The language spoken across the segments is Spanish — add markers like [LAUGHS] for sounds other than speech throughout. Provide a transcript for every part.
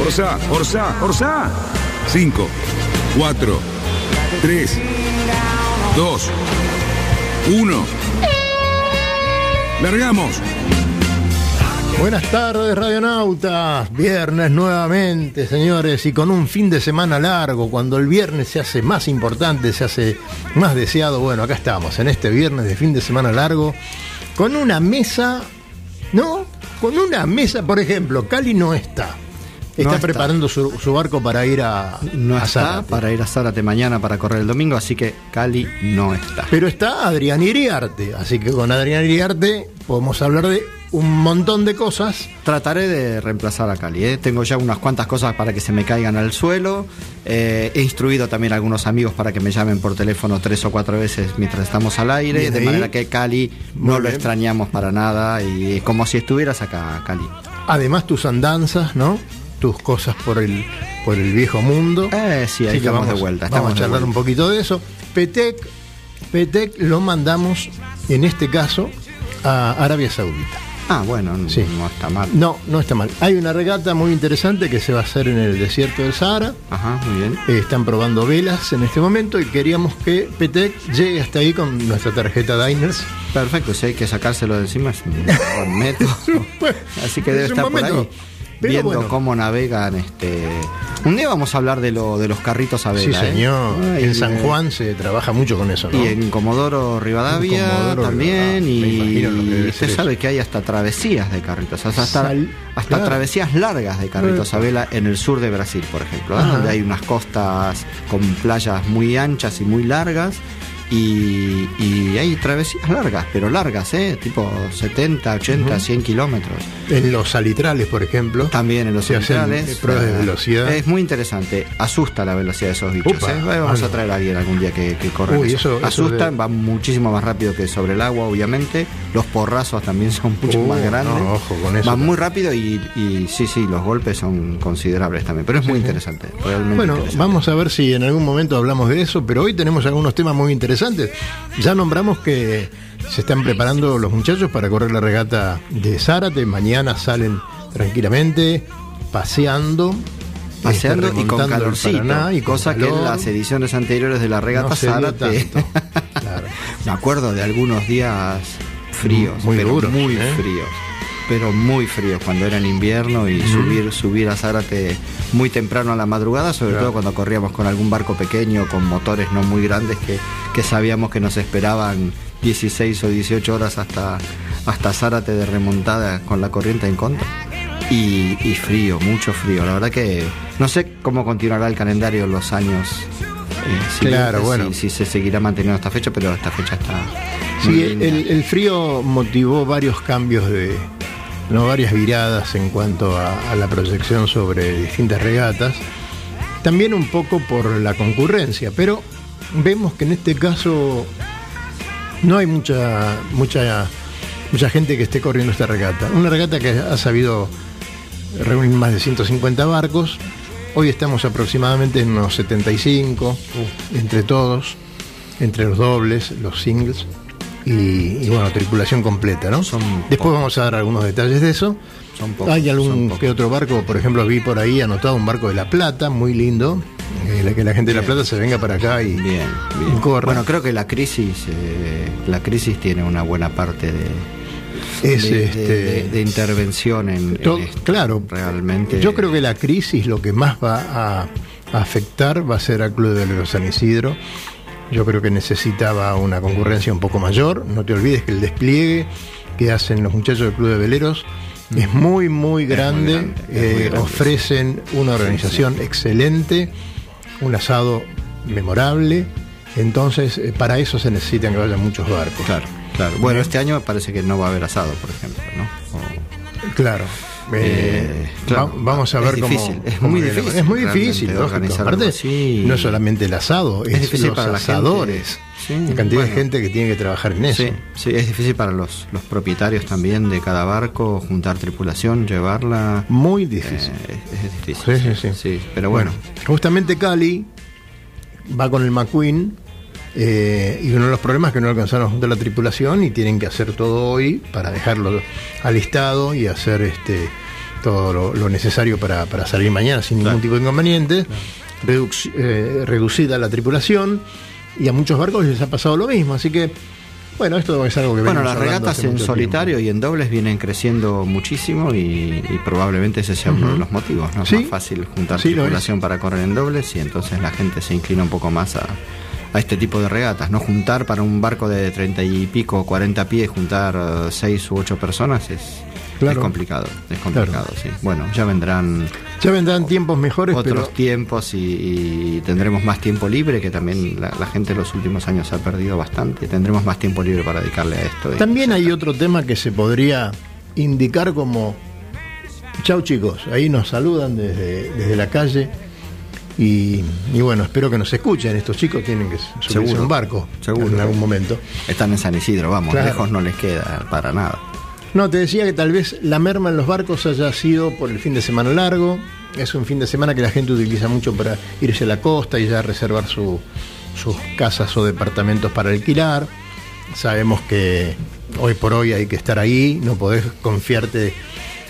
Orsa, Orsa, Orsa. 5, 4, 3, 2, 1. Largamos. Buenas tardes, radionautas. Viernes nuevamente, señores, y con un fin de semana largo, cuando el viernes se hace más importante, se hace más deseado. Bueno, acá estamos, en este viernes de fin de semana largo, con una mesa, ¿no? Con una mesa, por ejemplo, Cali no está. Está, No está. preparando su, su barco para ir a, No a está Zárate. para ir a Zárate mañana para correr el domingo, así que Cali no está. Pero está Adrián Iriarte, así que con Adrián Iriarte podemos hablar de un montón de cosas. Trataré de reemplazar a Cali. ¿eh? Tengo ya unas cuantas cosas para que se me caigan al suelo. Eh, he instruido también a algunos amigos para que me llamen por teléfono tres o cuatro veces mientras estamos al aire, Bien de ahí. manera que Cali Muy no lo bien. extrañamos para nada y es como si estuvieras acá, Cali. Además tus andanzas, ¿no? Tus cosas por el, por el viejo mundo. Eh, sí, ahí estamos vamos, de vuelta. Vamos Estamos a de charlar un poquito de eso. Petec, Petec lo mandamos, en este caso, a Arabia Saudita. Ah, bueno, n- Sí. no está mal. No, no está mal. Hay una regata muy interesante que se va a hacer en el desierto del Sahara. Ajá, muy bien. Eh, están probando velas en este momento y queríamos que Petec llegue hasta ahí con nuestra tarjeta Diners. Perfecto, si hay que sacárselo de encima es un [LAUGHS] buen método. Así que debe Es estar por ahí. Pero viendo bueno. cómo navegan este un día vamos a hablar de lo de los carritos a Sí, vela ¿eh? señor. Ay, en San eh, Juan se trabaja mucho con eso, ¿no? y en Comodoro Rivadavia En Comodoro también Rivadavia, y usted sabe eso. que hay hasta travesías de carritos hasta, Sal- hasta claro. travesías largas de carritos a vela en el sur de Brasil por ejemplo ¿eh? Donde hay unas costas con playas muy anchas y muy largas y, y hay travesías largas, pero largas, ¿eh? Tipo 70, 80, 100 kilómetros. En los salitrales, por ejemplo. También en los eh, pruebas de velocidad. Es muy interesante. Asusta la velocidad de esos bichos. Upa, ¿eh? Vamos ah, a traer a alguien algún día que, que corra. Uy, eso- eso Asustan, de- van muchísimo más rápido que sobre el agua, obviamente. Los porrazos también son mucho Uh, más grandes. no, ojo con eso. Van muy rápido y, y sí, sí, los golpes son considerables también. Pero es muy interesante. Realmente Bueno, interesante. vamos a ver si en algún momento hablamos de eso, pero hoy tenemos algunos temas muy interesantes. Ya nombramos que se están preparando los muchachos para correr la regata de Zárate. Mañana salen tranquilamente, paseando. Paseando este, y con calorcito. Paraná y con cosa que en las ediciones anteriores de la regata No Zárate. [LAUGHS] Claro. Me acuerdo de algunos días fríos, Muy pero duros, muy ¿eh? fríos. Pero muy fríos cuando era en invierno y subir subir a Zárate muy temprano a la madrugada, sobre Claro. todo cuando corríamos con algún barco pequeño con motores no muy grandes que, que sabíamos que nos esperaban 16 o 18 horas hasta hasta Zárate de remontada con la corriente en contra. Y, y frío, mucho frío. La verdad que no sé cómo continuará el calendario en los años. eh, Claro, bueno. Si, si se seguirá manteniendo esta fecha, pero esta fecha está. Sí, el frío motivó varios cambios de, no varias viradas en cuanto a, a la proyección sobre distintas regatas. También un poco por la concurrencia, pero vemos que en este caso no hay mucha, mucha, mucha gente que esté corriendo esta regata. Una regata que ha sabido reunir más de 150 barcos. Hoy estamos aproximadamente en unos 75, entre todos, entre los dobles, los singles y, y, bueno, tripulación completa, ¿no? Son Después pocos. vamos a dar algunos detalles de eso. Son pocos, Hay algún son que otro barco, por ejemplo, vi por ahí anotado un barco de La Plata, muy lindo. eh, la- que la gente de La Plata se venga para acá y, Bien, y bien. corra. Bueno, creo que la crisis, eh, la crisis tiene una buena parte de, es de, de- este. de- de intervención en, en To- esto. claro, realmente. Yo creo que la crisis lo que más va a, afectar va a ser al Club de San Isidro, Yo creo que necesitaba una concurrencia un poco mayor. No te olvides que el despliegue que hacen los muchachos del Club de Veleros es muy, muy grande. grande, es muy Eh, grande, ofrecen una organización excelente, un asado memorable. Entonces, eh, para eso se necesitan que vayan muchos barcos. Claro, claro. Bueno, este año parece que no va a haber asado, por ejemplo, ¿no? O- Claro. Eh, Eh, claro, va- vamos a es ver cómo. difícil, es cómo muy difícil. Es muy difícil, organizar Aparte, no es solamente el asado, es, Es difícil los para la gente. asadores. Sí, la cantidad de gente que tiene que trabajar en eso. Sí, sí, es difícil para los, los propietarios también de cada barco, juntar tripulación, llevarla. Muy eh, difícil. es, es difícil. Sí, sí, sí. pero bueno, justamente Cali va con el McQueen eh, y uno de los problemas es que no alcanzaron a juntar la tripulación y tienen que hacer todo hoy para dejarlo alistado y hacer este todo lo, lo necesario para, para salir mañana sin ningún tipo de inconveniente. Reduc- eh, reducida la tripulación y a muchos barcos les ha pasado lo mismo, así que bueno, esto es algo que bueno, las regatas en solitario y en dobles vienen creciendo muchísimo y, y probablemente ese sea uno de los motivos. ¿no? Es Sí. más fácil juntar Sí, tripulación para correr en dobles y entonces la gente se inclina un poco más a, a este tipo de regatas. No juntar para un barco de 30 y pico, 40 pies, juntar eh, seis u ocho personas es, Claro. es complicado. Es complicado, sí. Bueno, ya vendrán Ya vendrán tiempos mejores, otros pero tiempos y, y tendremos más tiempo libre, que también la, la gente en los últimos años ha perdido bastante. Tendremos más tiempo libre para dedicarle a esto. También hay otro tema que se podría indicar como, chau chicos, ahí nos saludan desde, desde la calle y, y bueno, espero que nos escuchen, estos chicos tienen que subirse Seguro. a un barco Seguro. en algún momento. Están en San Isidro, vamos, Claro. lejos no les queda para nada. No, te decía que tal vez la merma en los barcos haya sido por el fin de semana largo, es un fin de semana que la gente utiliza mucho para irse a la costa y ya reservar su- sus casas o departamentos para alquilar. Sabemos que hoy por hoy hay que estar ahí, no podés confiarte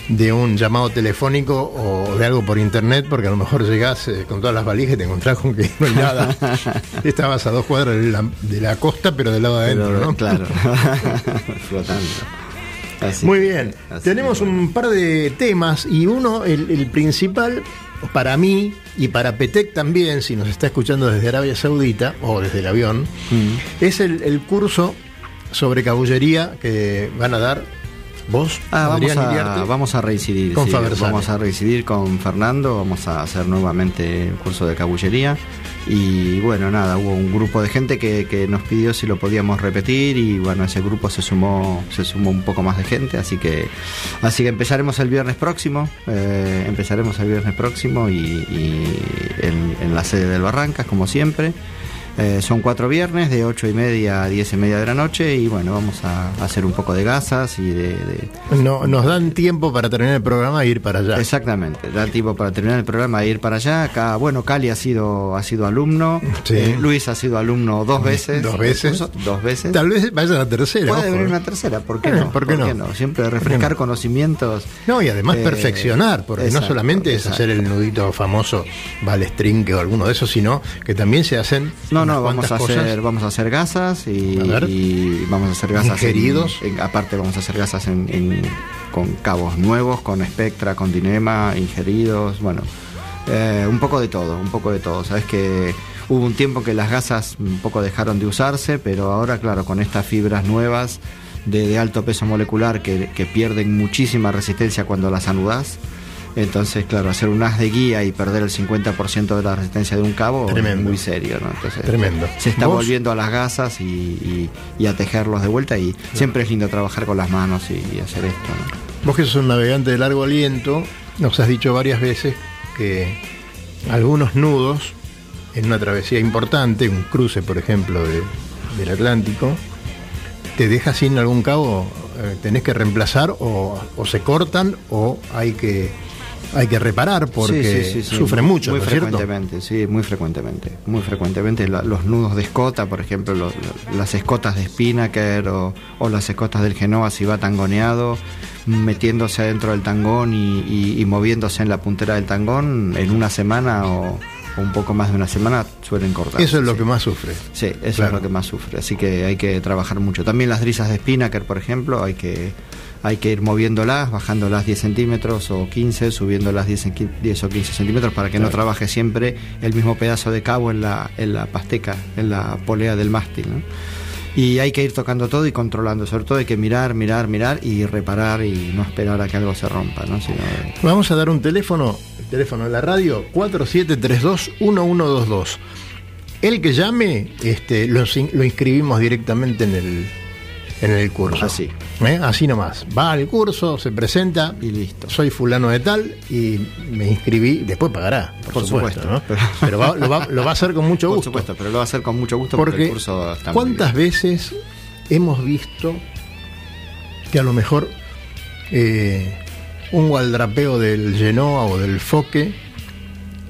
de un llamado telefónico o de algo por internet, porque a lo mejor llegás eh, con todas las valijas y te encontrás con que no hay nada. [LAUGHS] Estabas a dos cuadras de la, de la costa, pero del lado de adentro, ¿no? Claro, [LAUGHS] flotando. Así Muy bien, tenemos un par de temas y uno, el, el principal para mí y para Petec también, si nos está escuchando desde Arabia Saudita o desde el avión, Mm. es el, el curso sobre cabullería que van a dar vos, Ah, vamos a, vamos a reincidir. Con sí, vamos a reincidir con Fernando, vamos a hacer nuevamente el curso de cabullería. Y bueno, nada, hubo un grupo de gente que, que nos pidió si lo podíamos repetir y bueno, ese grupo se sumó, se sumó un poco más de gente, así que así que empezaremos el viernes próximo, eh, empezaremos el viernes próximo y, y en, en la sede del Barrancas, como siempre. Eh, son cuatro viernes de ocho y media a diez y media de la noche y bueno, vamos a hacer un poco de gasas y de- de, No, nos dan tiempo para terminar el programa e ir para allá. Exactamente, da tiempo para terminar el programa e ir para allá. Acá, bueno, Cali ha sido, ha sido alumno, Sí. eh, Luis ha sido alumno dos veces. Dos veces. dos veces. Tal vez vaya a la tercera. Puede ojo, venir ¿eh? una tercera, ¿por qué Eh, no? ¿por qué no? Siempre refrescar no? conocimientos. No, y además Eh, perfeccionar, porque exacto, no solamente es hacer el nudito famoso balestrinque o alguno de esos, sino que también se hacen No, no, vamos a cosas. hacer, vamos a hacer gasas y, A ver. y vamos a hacer gasas en- Ingeridos. en- aparte vamos a hacer gasas en, en- con cabos nuevos, con Spectra, con Dinema, ingeridos, bueno, eh, un poco de todo, un poco de todo. Sabes que hubo un tiempo que las gasas un poco dejaron de usarse, pero ahora, claro, con estas fibras nuevas de, de alto peso molecular que, que pierden muchísima resistencia cuando las anudas. Entonces, claro, hacer un as de guía y perder el 50% de la resistencia de un cabo Tremendo. es muy serio, ¿no? Entonces, Tremendo. se está ¿Vos? volviendo a las gasas y, y- y a tejerlos de vuelta y siempre es lindo trabajar con las manos y, y hacer esto, ¿no? Vos que sos un navegante de largo aliento, nos has dicho varias veces que algunos nudos en una travesía importante, un cruce, por ejemplo, de- del Atlántico, te deja sin algún cabo, eh, tenés que reemplazar o, o se cortan o hay que hay que reparar porque Sí, sí, sufren mucho, Muy ¿no es cierto? frecuentemente, sí, muy frecuentemente. Muy frecuentemente la- los nudos de escota, por ejemplo, lo- lo- las escotas de Spinnaker o, o las escotas del Genoa si va tangoneado, metiéndose adentro del tangón y, y- y moviéndose en la puntera del tangón, en una semana o, un poco más de una semana suelen cortar. Eso es lo que más sufre. Sí, eso Claro. es lo que más sufre, así que hay que trabajar mucho. También las drisas de Spinnaker, por ejemplo, hay que hay que ir moviéndolas, bajándolas 10 centímetros o 15, subiéndolas 10, en qui- 10 o 15 centímetros para que no trabaje siempre el mismo pedazo de cabo en la, en la pasteca, en la polea del mástil. ¿no? Y hay que ir tocando todo y controlando, sobre todo hay que mirar, mirar, mirar y reparar y no esperar a que algo se rompa, ¿no? Sino, Vamos a dar un teléfono, el teléfono de la radio, 4732-1122. El que llame, este, lo inscribimos directamente en el, en el curso. Así. ¿Eh? Así nomás. Va al curso, se presenta. Y listo. Soy fulano de tal y me inscribí. Después pagará, por, Por supuesto. supuesto, ¿no? pero- Pero, va- lo, va, lo va a hacer con mucho por gusto. supuesto, pero lo va a hacer con mucho gusto porque, Porque el curso está muy ¿cuántas bien. veces hemos visto que a lo mejor eh, un gualdrapeo del Genoa o del Foque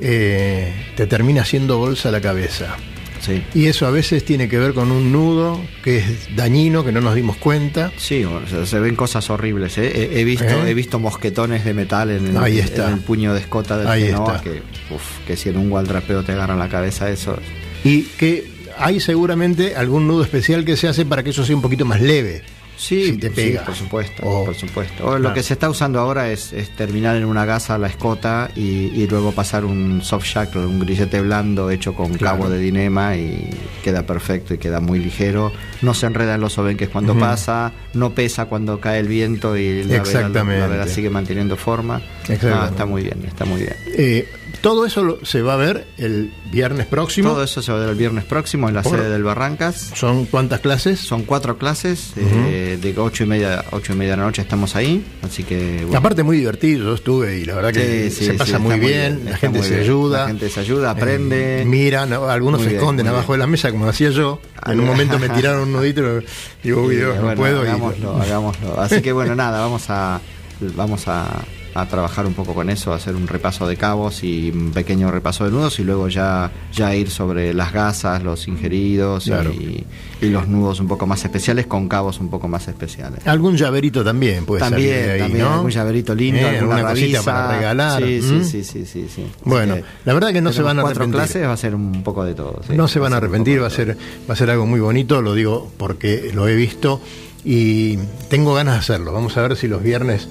eh, te termina haciendo bolsa a la cabeza? Sí. Y eso a veces tiene que ver con un nudo que es dañino, que no nos dimos cuenta. Sí, o sea, se ven cosas horribles. ¿eh? He, he visto, ¿Eh? he visto mosquetones de metal en el, Ahí está. en el puño de escota del Ahí Genoa está. que, uf, que si en un gualdrapeo te agarra la cabeza eso. Y que hay seguramente algún nudo especial que se hace para que eso sea un poquito más leve. Sí, Si te pega. por supuesto, por supuesto. O Claro. Lo que se está usando ahora es, es terminar en una gasa la escota y, y luego pasar un soft shackle, un grillete blando hecho con Claro. cabo de dinema y queda perfecto y queda muy ligero. No se enreda en los obenques cuando pasa, no pesa cuando cae el viento y la vela, Exactamente. la vela sigue manteniendo forma. Ah, está muy bien, está muy bien. Eh, todo eso se va a ver el viernes próximo. Todo eso se va a ver el viernes próximo en la Por- sede del Barrancas. ¿Son cuántas clases? Son cuatro clases, eh, de ocho y media ocho y media de la noche estamos ahí, así que bueno. Aparte muy divertido, yo estuve y la verdad que Sí, sí, se sí, pasa muy bien, bien, la gente se bien. ayuda. La gente se ayuda, aprende. Eh, miran, algunos Muy se bien, esconden abajo bien. de la mesa como hacía yo. [LAUGHS] En un momento me tiraron un nudito y digo, Dios, no puedo. y- hagámoslo, [LAUGHS] hagámoslo. Así que bueno, nada, vamos a vamos a, a trabajar un poco con eso, a hacer un repaso de cabos y un pequeño repaso de nudos y luego ya, ya ir sobre las gasas, los ingeridos Claro. y, y los nudos un poco más especiales con cabos un poco más especiales. Algún llaverito también puede salir También, de ahí, también, ¿no? algún llaverito lindo, Eh, alguna cosita para regalar. Sí, ¿Mm? sí, sí, sí, sí, Bueno, que la verdad que no se van a cuatro arrepentir. clases va a ser un poco de todo. sí. no se van a arrepentir, va a ser, va a ser algo muy bonito, lo digo porque lo he visto y tengo ganas de hacerlo. Vamos a ver si los viernes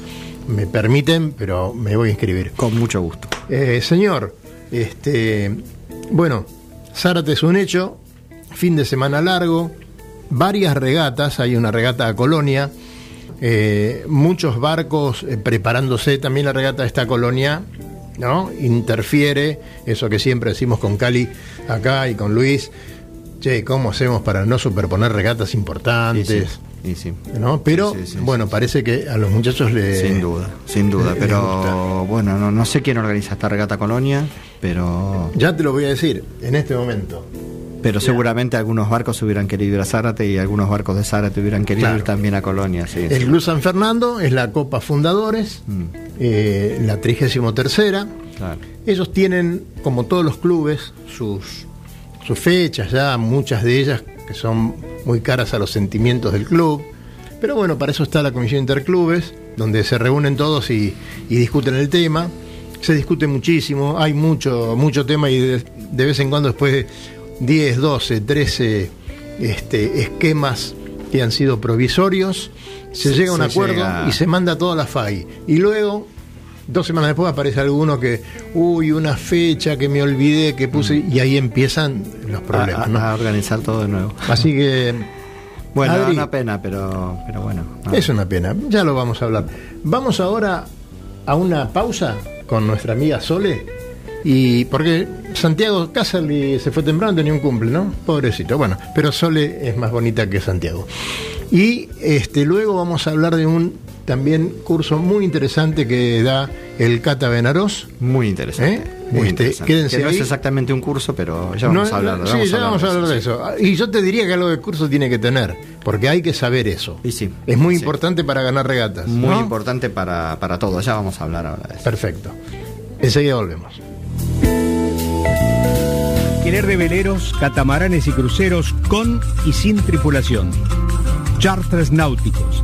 me permiten, pero me voy a inscribir. Con mucho gusto. Eh, señor, este, bueno, Zárate es un hecho, fin de semana largo, varias regatas, hay una regata a Colonia, eh, muchos barcos eh, preparándose, también la regata de esta colonia, ¿no? Interfiere, eso que siempre decimos con Cali acá y con Luis, che, ¿cómo hacemos para no superponer regatas Y sí, importantes? Y sí. ¿no? Pero, Sí, sí, sí, bueno, parece que a los muchachos le... Sin duda, sin duda. Pero bueno, no, no sé quién organiza esta regata Colonia, pero Ya te lo voy a decir, en este momento. pero seguramente algunos barcos hubieran querido ir a Zárate y algunos barcos de Zárate hubieran querido Claro. ir también a Colonia. Sí, El. Club San Fernando es la Copa Fundadores, Mm, eh, la 33 tercera. claro. Ellos tienen, como todos los clubes, sus, sus fechas ya, muchas de ellas que son muy caras a los sentimientos del club. Pero bueno, para eso está la Comisión Interclubes, donde se reúnen todos y, y discuten el tema. Se discute muchísimo, hay mucho, mucho tema y de, de vez en cuando después de 10, 12, 13 este, esquemas que han sido provisorios, se, llega a un se acuerdo llega- y se manda toda la FAI. Y luego Dos semanas después aparece alguno que, uy, una fecha que me olvidé que puse, y ahí empiezan los problemas. a, ¿no? a organizar todo de nuevo. Así que Bueno, Adri. una pena, pero, pero bueno. no. es una pena, ya lo vamos a hablar. Vamos ahora a una pausa con nuestra amiga Sole, y porque Santiago Casali se fue temprano, tenía un cumple, ¿no? Pobrecito, bueno, pero Sole es más bonita que Santiago. Y este, luego vamos a hablar de un también curso muy interesante que da el Cata Benarós. Muy interesante. ¿Eh? Muy Este, interesante. quédense Que no ahí. es exactamente un curso, pero ya vamos No, a hablar. no, sí, ya vamos a hablar de eso. Y yo te diría que algo de curso tiene que tener, porque hay que saber eso. Y sí, es muy sí. importante para ganar regatas. Muy ¿no? importante para, para todo. Ya vamos a hablar ahora de eso. Perfecto. Enseguida volvemos. Querer de veleros, catamaranes y cruceros con y sin tripulación. Charters Náuticos,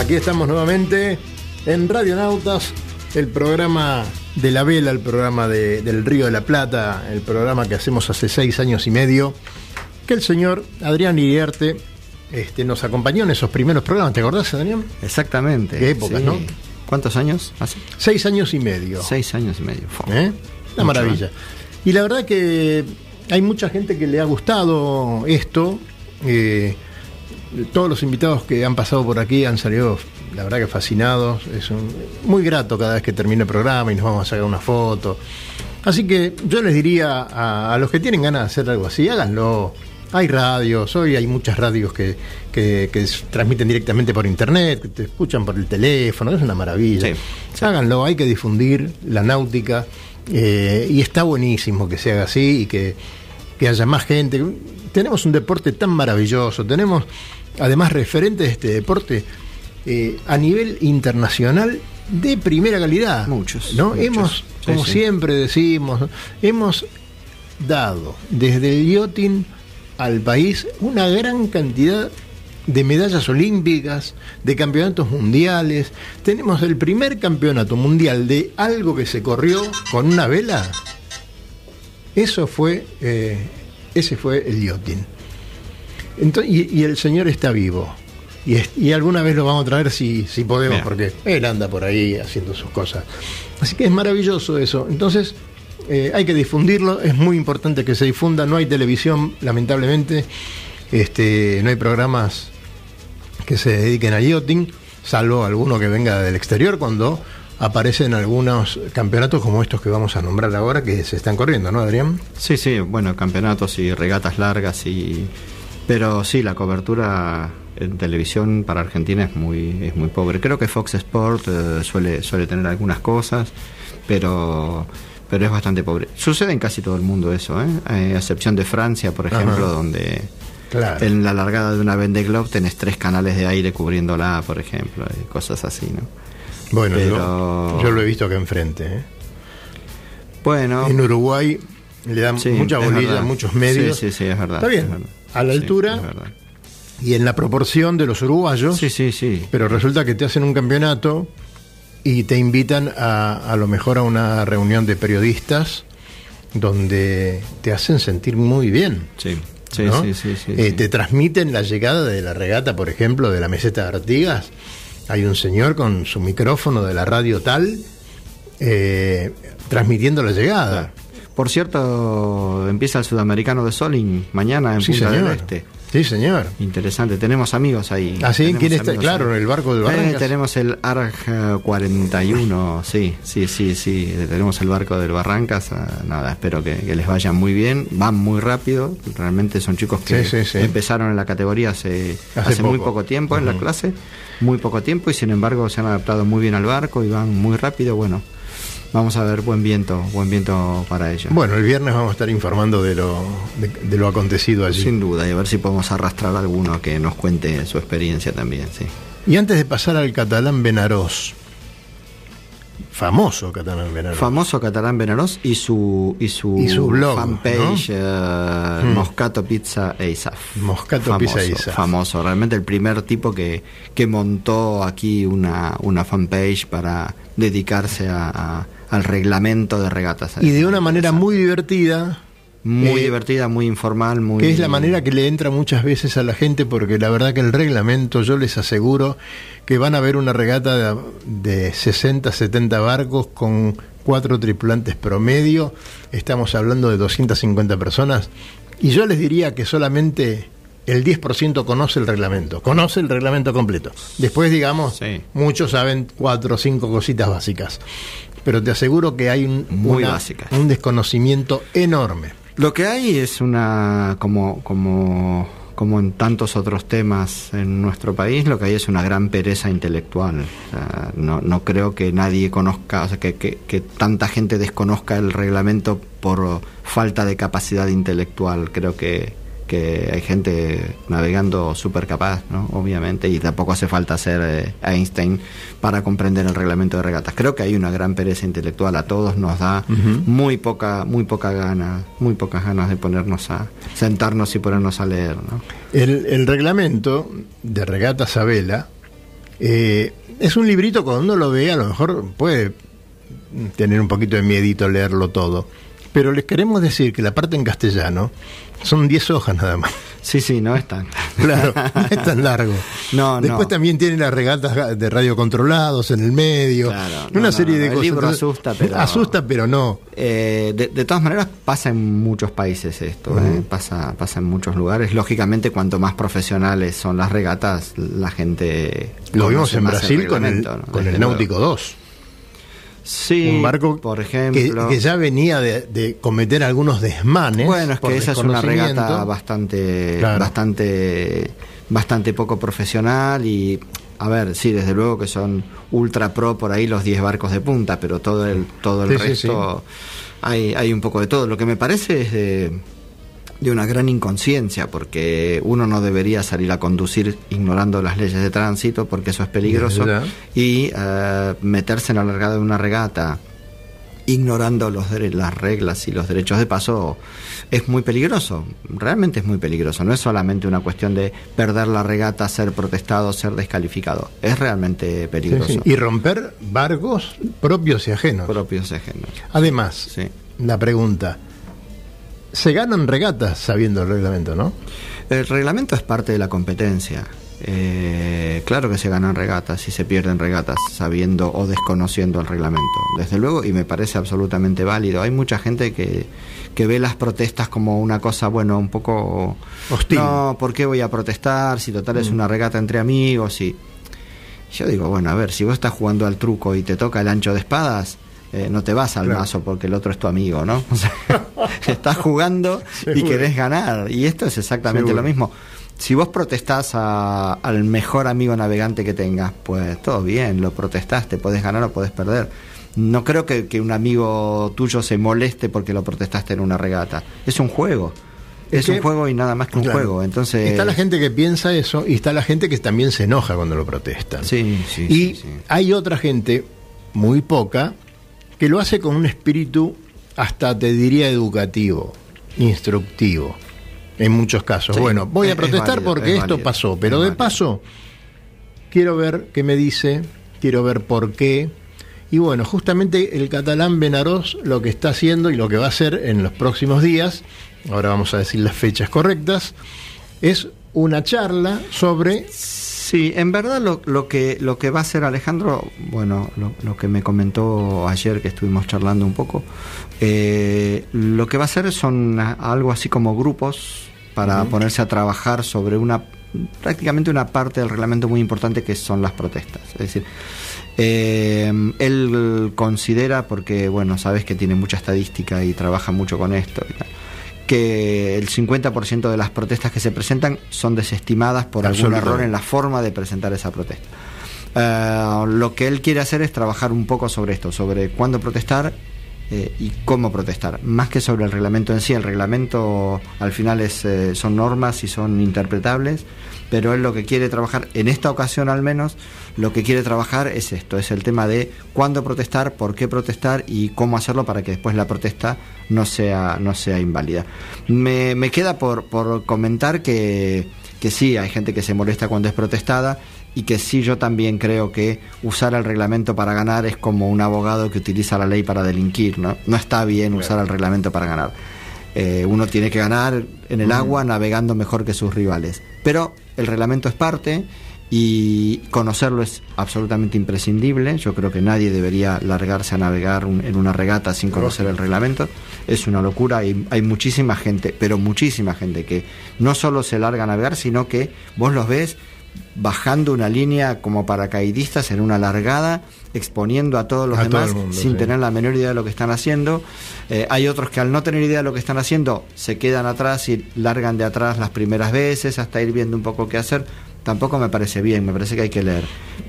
Aquí estamos nuevamente en Radionautas, el programa de la vela, el programa de- del Río de la Plata, el programa que hacemos hace seis años y medio, que el señor Adrián Iriarte este, nos acompañó en esos primeros programas. ¿Te acordás, Adrián? Exactamente. Qué épocas, ¿no? ¿Cuántos años? Hace Seis años y medio. seis años y medio. Fue. ¿Eh? Una Mucho, maravilla. Y la verdad que hay mucha gente que le ha gustado esto. eh, todos los invitados que han pasado por aquí han salido, la verdad que fascinados. Es un- muy grato cada vez que termina el programa y nos vamos a sacar una foto. Así que yo les diría a, a los que tienen ganas de hacer algo así, háganlo. Hay radios, hoy hay muchas radios que, que- transmiten directamente por internet, que te escuchan por el teléfono, es una maravilla. Sí, sí. Háganlo, hay que difundir la náutica eh, y está buenísimo que se haga así y que, que haya más gente. Tenemos un deporte tan maravilloso, tenemos además referentes de este deporte eh, a nivel internacional de primera calidad. Muchos, ¿no? muchos. Hemos, Sí, como sí. siempre decimos, hemos dado desde el yachting al país una gran cantidad de medallas olímpicas, de campeonatos mundiales. Tenemos el primer campeonato mundial de algo que se corrió con una vela. Eso fue, eh, ese fue el yachting. Ento- y, y el señor está vivo. Y, es- y alguna vez lo vamos a traer si, si podemos, porque él anda por ahí haciendo sus cosas. Así que es maravilloso eso. Entonces, eh, hay que difundirlo, es muy importante que se difunda. No hay televisión, lamentablemente, este, no hay programas que se dediquen a yachting, salvo alguno que venga del exterior cuando aparecen algunos campeonatos como estos que vamos a nombrar ahora que se están corriendo, ¿no, Adrián? Sí, sí, bueno, campeonatos y regatas largas y pero sí, la cobertura en televisión para Argentina es muy es muy pobre. Creo que Fox Sport eh, suele suele tener algunas cosas, pero pero es bastante pobre. Sucede en casi todo el mundo eso, ¿eh? Eh, a excepción de Francia, por ejemplo, Ajá. donde Claro. en la largada de una Vende Globe tenés tres canales de aire cubriéndola, por ejemplo, y cosas así, ¿no? Bueno, yo- Pero- yo, lo he visto acá enfrente. ¿eh? Bueno, En Uruguay le dan Sí, mucha bolilla, verdad. muchos medios. Sí, sí, sí, es verdad. Está bien, es verdad. A la Sí, altura y en la proporción de los uruguayos. Sí, sí, sí. Pero resulta que te hacen un campeonato y te invitan a, a lo mejor a una reunión de periodistas donde te hacen sentir muy bien. Sí, sí, ¿no? sí, sí, sí, Eh, sí. Te transmiten la llegada de la regata, por ejemplo, de la meseta de Artigas. Hay un señor con su micrófono de la radio tal eh, transmitiendo la llegada. Por cierto, empieza el sudamericano de Soling mañana en Sí, Punta señor. del Este. Sí, señor. Interesante, tenemos amigos ahí. ¿Ah, sí? ¿Quién está? Claro, ahí. el barco del Eh, Barrancas. tenemos el ARG eh, 41, sí, sí, sí, sí. Tenemos el barco del Barrancas. ah, Nada, espero que, que les vaya muy bien. Van muy rápido. Realmente son chicos que Sí, sí, sí. empezaron en la categoría hace, Hace hace, muy poco. poco tiempo en la clase. Muy poco tiempo y sin embargo se han adaptado muy bien al barco y van muy rápido. Bueno, Vamos a ver, buen viento, buen viento para ellos. Bueno, el viernes vamos a estar informando de lo, de, de lo acontecido allí. Sin duda, y a ver si podemos arrastrar a alguno que nos cuente su experiencia también, sí. Y antes de pasar al catalán Benarós, famoso catalán Benarós. Famoso catalán Benarós y su y su, Y su blog, fanpage eh, Mm. Moscato Pizza e Isaf. Moscato famoso, Pizza e Isaf. Famoso, realmente el primer tipo que, que montó aquí una, una fanpage para dedicarse a- a- al reglamento de regatas. y de una manera muy divertida, muy eh, divertida, muy informal, muy que es la manera que le entra muchas veces a la gente, porque la verdad que el reglamento, yo les aseguro que van a ver una regata de, de 60, 70 barcos con cuatro tripulantes promedio, estamos hablando de 250 personas, y yo les diría que solamente el 10% conoce el reglamento, conoce el reglamento completo. Después, digamos, Sí. muchos saben cuatro o cinco cositas básicas, pero te aseguro que hay un, Muy una- un desconocimiento enorme. Lo que hay es una, como, como, como en tantos otros temas en nuestro país, lo que hay es una gran pereza intelectual. O sea, no, no creo que nadie conozca, o sea, que, que, que tanta gente desconozca el reglamento por falta de capacidad intelectual. Creo que, que hay gente navegando súper capaz, ¿no? obviamente, y tampoco hace falta ser eh, Einstein para comprender el reglamento de regatas. Creo que hay una gran pereza intelectual, a todos nos da muy poca, muy poca gana, muy pocas ganas de ponernos a sentarnos y ponernos a leer, ¿no? El, el reglamento de regatas a vela eh, es un librito cuando uno lo ve, a lo mejor puede tener un poquito de miedito leerlo todo. Pero les queremos decir que la parte en castellano son 10 hojas nada más. Sí, sí, no es tan. [LAUGHS] Claro, no es tan largo. [LAUGHS] No, Después no. también tiene las regatas de radio controlados en el medio. Claro, una no, serie de el cosas. libro Entonces, asusta, pero- Asusta, pero no. Eh, de, de todas maneras pasa en muchos países esto, ¿eh? pasa, pasa en muchos lugares. Lógicamente, cuanto más profesionales son las regatas, la gente Lo vimos en Brasil con el, con el. Náutico 2. Sí, un barco por ejemplo. que ya venía de, de cometer algunos desmanes. Bueno, es que esa es una regata bastante, Claro. bastante, bastante poco profesional y, a ver, sí, desde luego que son ultra pro por ahí los 10 barcos de punta, pero todo el, todo el Sí, sí, resto Hay, hay un poco de todo. Lo que me parece es de, de una gran inconsciencia, porque uno no debería salir a conducir ignorando las leyes de tránsito, porque eso es peligroso, y eh, meterse en la largada de una regata ignorando los las reglas y los derechos de paso es muy peligroso, realmente es muy peligroso, no es solamente una cuestión de perder la regata, ser protestado, ser descalificado, es realmente peligroso. sí. Y romper barcos propios y ajenos. Propios ajenos. Además, Sí. la pregunta: ¿se ganan regatas sabiendo el reglamento, no? El reglamento es parte de la competencia. Eh, claro que se ganan regatas y se pierden regatas sabiendo o desconociendo el reglamento, desde luego, y me parece absolutamente válido. Hay mucha gente que, que ve las protestas como una cosa, bueno, un poco Hostil. No, ¿por qué voy a protestar si total es una regata entre amigos? Y yo digo, bueno, a ver, si vos estás jugando al truco y te toca el ancho de espadas, eh, no te vas al Claro. mazo porque el otro es tu amigo, ¿no? O sea, [LAUGHS] [LAUGHS] estás jugando y querés ganar. Y esto es exactamente Seguro. lo mismo. Si vos protestás a- al mejor amigo navegante que tengas, pues todo bien, lo protestaste, podés ganar o podés perder. No creo que, que un amigo tuyo se moleste porque lo protestaste en una regata. Es un juego. Es Es, que- un juego y nada más que un Claro. juego. Entonces, Está la gente que piensa eso y está la gente que también se enoja cuando lo protestan. Sí, sí, y sí, sí. hay otra gente, muy poca, que lo hace con un espíritu hasta te diría educativo, instructivo, en muchos casos. Sí, bueno, voy a es- es protestar válido, porque es esto válido, pasó, pero de válido. paso quiero ver qué me dice, quiero ver por qué. Y bueno, justamente el catalán Benarós lo que está haciendo y lo que va a hacer en los próximos días, ahora vamos a decir las fechas correctas, es una charla sobre Sí, en verdad lo, lo que lo que va a hacer Alejandro, bueno, lo, lo que me comentó ayer que estuvimos charlando un poco, eh, lo que va a hacer son algo así como grupos para ponerse a trabajar sobre una prácticamente una parte del reglamento muy importante que son las protestas. Es decir, eh, él considera, porque bueno, sabes que tiene mucha estadística y trabaja mucho con esto, y tal, que el 50% de las protestas que se presentan son desestimadas por algún error en la forma de presentar esa protesta. Eh, lo que él quiere hacer es trabajar un poco sobre esto, sobre cuándo protestar eh, y cómo protestar, más que sobre el reglamento en sí. El reglamento al final es, eh, son normas y son interpretables, pero él lo que quiere trabajar, en esta ocasión al menos, lo que quiere trabajar es esto, es el tema de cuándo protestar, por qué protestar y cómo hacerlo para que después la protesta no sea, no sea inválida. Me, me queda por, por comentar que, que sí, hay gente que se molesta cuando es protestada y que sí yo también creo que usar el reglamento para ganar es como un abogado que utiliza la ley para delinquir, ¿no? No está bien usar el reglamento para ganar. Eh, uno tiene que ganar en el agua navegando mejor que sus rivales. Pero el reglamento es parte y conocerlo es absolutamente imprescindible. Yo creo que nadie debería largarse a navegar un- en una regata sin conocer el reglamento. Es una locura. Hay, hay muchísima gente, pero muchísima gente que no solo se larga a navegar, sino que vos los ves bajando una línea como paracaidistas en una largada, exponiendo a todos los A demás mundo, sin sí. tener la menor idea de lo que están haciendo. Eh, hay otros que al no tener idea de lo que están haciendo se quedan atrás y largan de atrás las primeras veces hasta ir viendo un poco qué hacer. Tampoco me parece bien, me parece que hay que leer.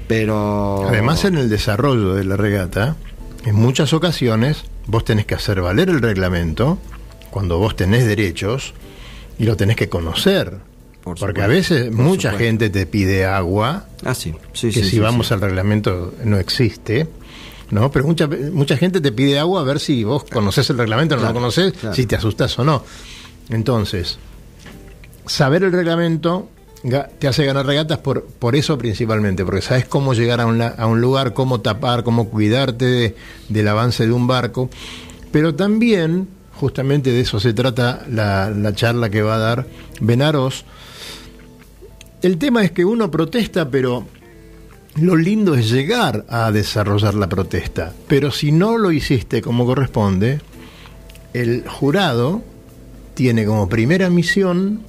Pero Además, en el desarrollo de la regata, en muchas ocasiones vos tenés que hacer valer el reglamento cuando vos tenés derechos y lo tenés que conocer. Por Porque supuesto, a veces por mucha supuesto. gente te pide agua, Ah, sí, sí, que sí, si vamos al reglamento no existe. ¿No? Pero mucha, mucha gente te pide agua a ver si vos conocés el reglamento o no Claro, lo conocés, claro. si te asustás o no. Entonces, saber el reglamento te hace ganar regatas por, por eso principalmente, porque sabes cómo llegar a un, a un lugar, cómo tapar, cómo cuidarte de- del avance de un barco. Pero también, justamente de eso se trata la, la charla que va a dar Benaros. El tema es que uno protesta, pero lo lindo es llegar a desarrollar la protesta. Pero si no lo hiciste como corresponde, el jurado tiene como primera misión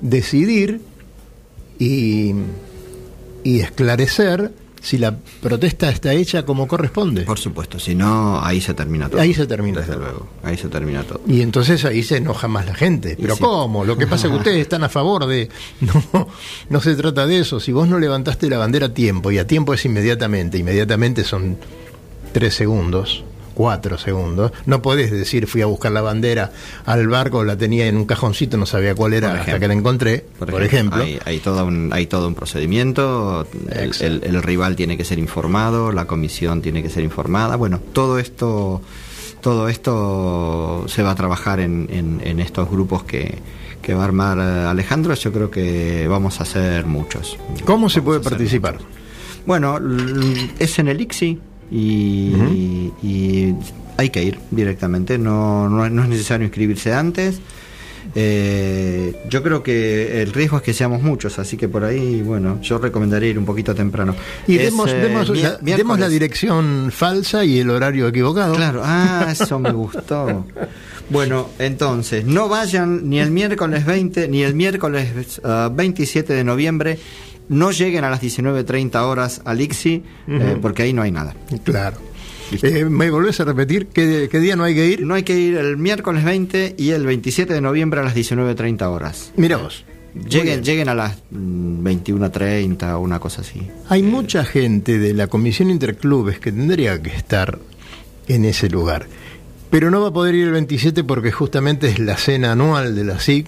decidir y, y esclarecer si la protesta está hecha como corresponde. Por supuesto, si no, ahí se termina todo. Ahí se termina Desde todo. luego, ahí se termina todo. Y entonces ahí se enoja más la gente. Pero sí. ¿cómo? Lo que pasa es que ustedes están a favor de... [LAUGHS] No, no se trata de eso. Si vos no levantaste la bandera a tiempo, y a tiempo es inmediatamente, inmediatamente son tres segundos, cuatro segundos, no podés decir fui a buscar la bandera al barco, la tenía en un cajoncito, no sabía cuál era hasta que la encontré, por, ejemplo. Hay, hay, todo un, hay todo un procedimiento, el, el- el rival tiene que ser informado, la comisión tiene que ser informada. Bueno, todo esto, todo esto se va a trabajar en, en- en estos grupos que, que va a armar eh, Alejandro. Yo creo que vamos a hacer muchos. ¿Cómo se puede participar? muchos. Bueno, es en el ICSI y, y hay que ir directamente, no, no, es- no es necesario inscribirse antes. Eh, yo creo que el riesgo es que seamos muchos, así que por ahí, bueno, yo recomendaría ir un poquito temprano. Y Es, demos, eh, demos la, demos la miércoles. dirección falsa y el horario equivocado. Claro, ah, eso me gustó. [LAUGHS] Bueno, entonces, no vayan ni el miércoles 20 ni el miércoles ah, 27 de noviembre. No lleguen a las 19.30 horas al ICSI, eh, porque ahí no hay nada. Claro. Eh, ¿Me volvés a repetir qué, qué día no hay que ir? No hay que ir el miércoles 20 y el 27 de noviembre a las 19.30 horas. Mira vos. Lleguen, lleguen a las mm, 21.30 o una cosa así. Hay mucha gente de la Comisión Interclubes que tendría que estar en ese lugar. Pero no va a poder ir el 27 porque justamente es la cena anual de la SIC.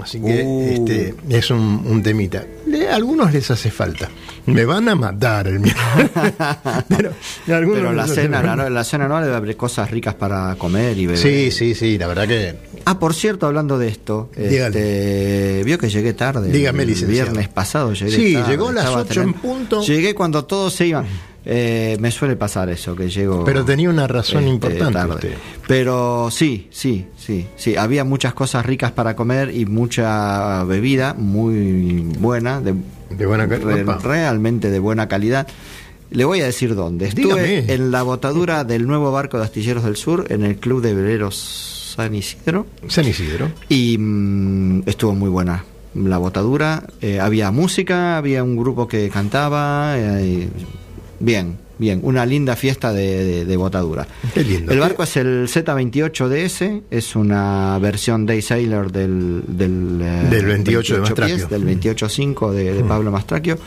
Así que Uh. este, es un, un temita. Le- a algunos les hace falta. Me van a matar el [LAUGHS] pero, Pero la cena, la, la cena anual debe haber cosas ricas para comer y beber. Sí, sí, sí, la verdad que. Ah, por cierto, hablando de esto, este, vio que llegué tarde. Dígame, el licenciado. viernes pasado llegué Sí, tarde, llegó a las estaba ocho en teniendo- punto. Llegué cuando todos se iban. Eh, me suele pasar eso, que llego. Pero tenía una razón este, importante tarde. usted. Pero sí, sí, sí, sí. Había muchas cosas ricas para comer y mucha bebida muy buena, de, De buena calidad. re- realmente de buena calidad. Le voy a decir dónde. Estuve Dígame. en la botadura del nuevo barco de Astilleros del Sur, en el Club de Veleros San Isidro. San Isidro. Y mm, estuvo muy buena la botadura. Eh, había música, había un grupo que cantaba. eh, y- bien, bien. Una linda fiesta de, de- de botadura. Qué lindo. El barco es el Z28DS, es una versión Day Sailor del, del, eh, Del 28 de Mastracchio. pies, del 28.5 de, de Pablo Mastracchio.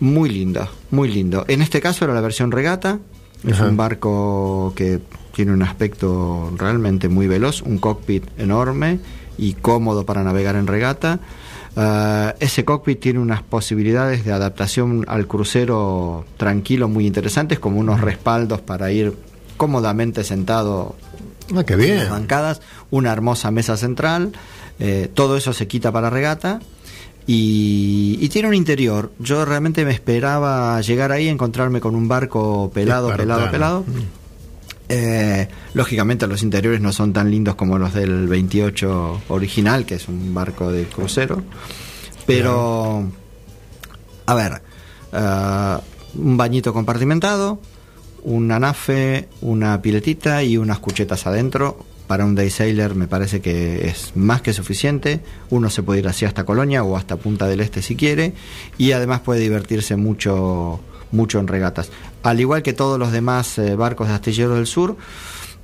Muy lindo, muy lindo. En este caso era la versión regata. Es Ajá. un barco que tiene un aspecto realmente muy veloz, un cockpit enorme y cómodo para navegar en regata. Ah, ese cockpit tiene unas posibilidades de adaptación al crucero tranquilo muy interesantes, como unos respaldos para ir cómodamente sentado Ah, qué en bien. las bancadas, una hermosa mesa central, eh, todo eso se quita para regata y, y tiene un interior. Yo realmente me esperaba llegar ahí y encontrarme con un barco pelado, pelado, pelado. Eh, lógicamente los interiores no son tan lindos como los del 28 original, que es un barco de crucero. Pero, a ver, eh, un bañito compartimentado, una nafe, una piletita y unas cuchetas adentro. Para un day sailor me parece que es más que suficiente. Uno se puede ir así hasta Colonia o hasta Punta del Este si quiere. Y además puede divertirse mucho, mucho en regatas. Al igual que todos los demás eh, barcos de astilleros del sur,